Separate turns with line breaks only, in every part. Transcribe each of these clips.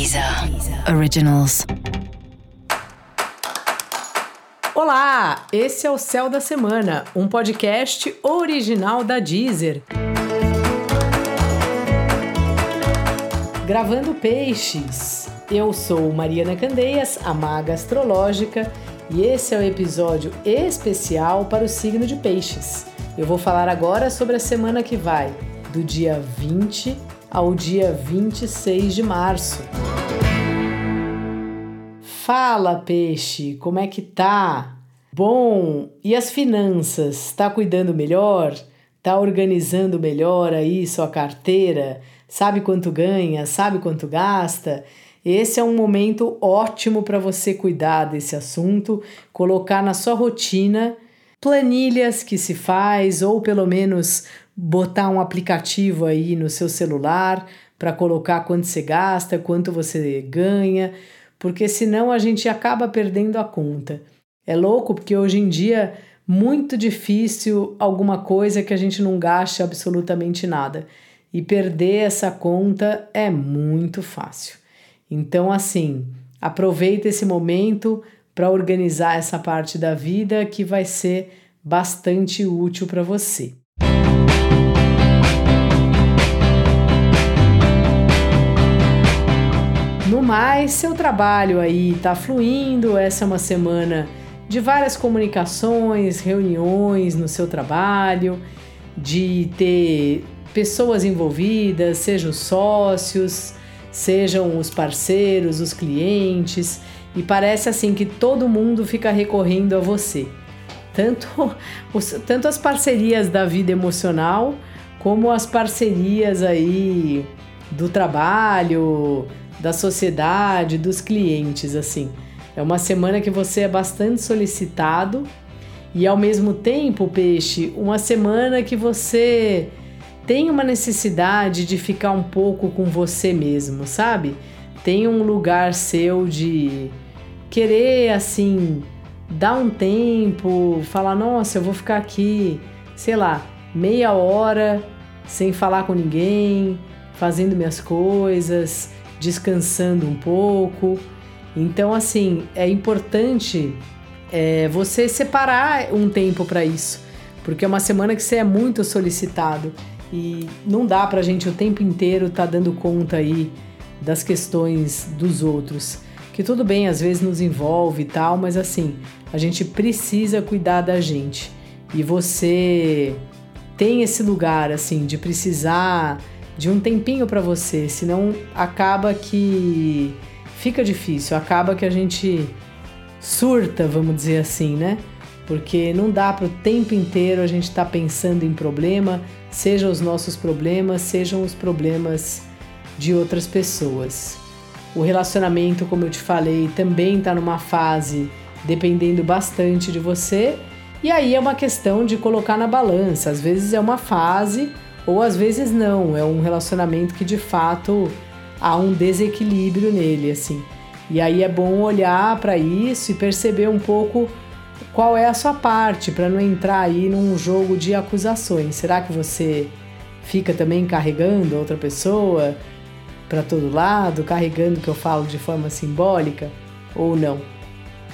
Deezer Originals.
Olá, esse é o Céu da Semana, um podcast original da Deezer. Gravando Peixes. Eu sou Mariana Candeias, a maga astrológica, e esse é o episódio especial para o signo de Peixes. Eu vou falar agora sobre a semana que vai, do dia 20 ao dia 26 de março. Fala, peixe, como é que tá? Bom, e as finanças? Tá cuidando melhor? Tá organizando melhor aí sua carteira? Sabe quanto ganha? Sabe quanto gasta? Esse é um momento ótimo para você cuidar desse assunto, colocar na sua rotina planilhas que se faz ou pelo menos botar um aplicativo aí no seu celular para colocar quanto você gasta, quanto você ganha, porque senão a gente acaba perdendo a conta. É louco porque hoje em dia muito difícil alguma coisa que a gente não gaste absolutamente nada. E perder essa conta é muito fácil. Então, assim, aproveita esse momento para organizar essa parte da vida que vai ser bastante útil para você. No mais, seu trabalho aí está fluindo, essa é uma semana de várias comunicações, reuniões no seu trabalho, de ter pessoas envolvidas, sejam os sócios, sejam os parceiros, os clientes, e parece assim que todo mundo fica recorrendo a você. Tanto, os, tanto as parcerias da vida emocional, como as parcerias aí do trabalho, da sociedade, dos clientes, assim. É uma semana que você é bastante solicitado e ao mesmo tempo, peixe, uma semana que você tem uma necessidade de ficar um pouco com você mesmo, sabe? Tem um lugar seu de querer assim dar um tempo, falar, nossa, eu vou ficar aqui, sei lá, meia hora sem falar com ninguém, fazendo minhas coisas, descansando um pouco. Então, assim, é importante é, você separar um tempo para isso, porque é uma semana que você é muito solicitado e não dá para a gente o tempo inteiro estar tá dando conta aí das questões dos outros. Que tudo bem, às vezes nos envolve e tal, mas assim, a gente precisa cuidar da gente. E você tem esse lugar assim de precisar de um tempinho para você, senão acaba que fica difícil, acaba que a gente surta, vamos dizer assim, né? Porque não dá para o tempo inteiro a gente estar tá pensando em problema, sejam os nossos problemas, sejam os problemas de outras pessoas. O relacionamento, como eu te falei, também está numa fase dependendo bastante de você, e aí é uma questão de colocar na balança. Às vezes é uma fase ou às vezes não, é um relacionamento que de fato há um desequilíbrio nele, assim. E aí é bom olhar para isso e perceber um pouco qual é a sua parte para não entrar aí num jogo de acusações. Será que você fica também carregando outra pessoa para todo lado, carregando o que eu falo de forma simbólica ou não?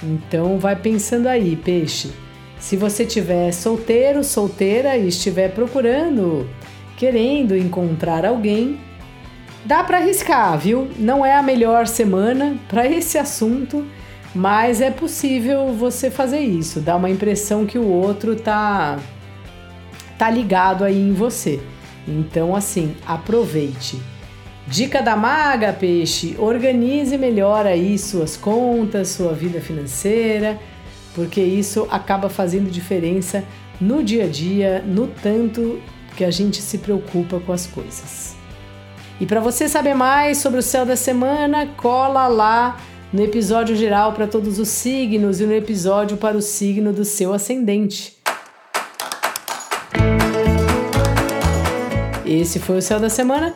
Então vai pensando aí, peixe. Se você tiver solteiro, solteira e estiver procurando querendo encontrar alguém, dá para arriscar, viu? Não é a melhor semana para esse assunto, mas é possível você fazer isso, dar uma impressão que o outro tá tá ligado aí em você. Então assim, aproveite. Dica da maga, peixe, organize melhor aí suas contas, sua vida financeira, porque isso acaba fazendo diferença no dia a dia, no tanto que a gente se preocupa com as coisas. E para você saber mais sobre o céu da semana, cola lá no episódio geral para todos os signos e no episódio para o signo do seu ascendente. Esse foi o Céu da Semana,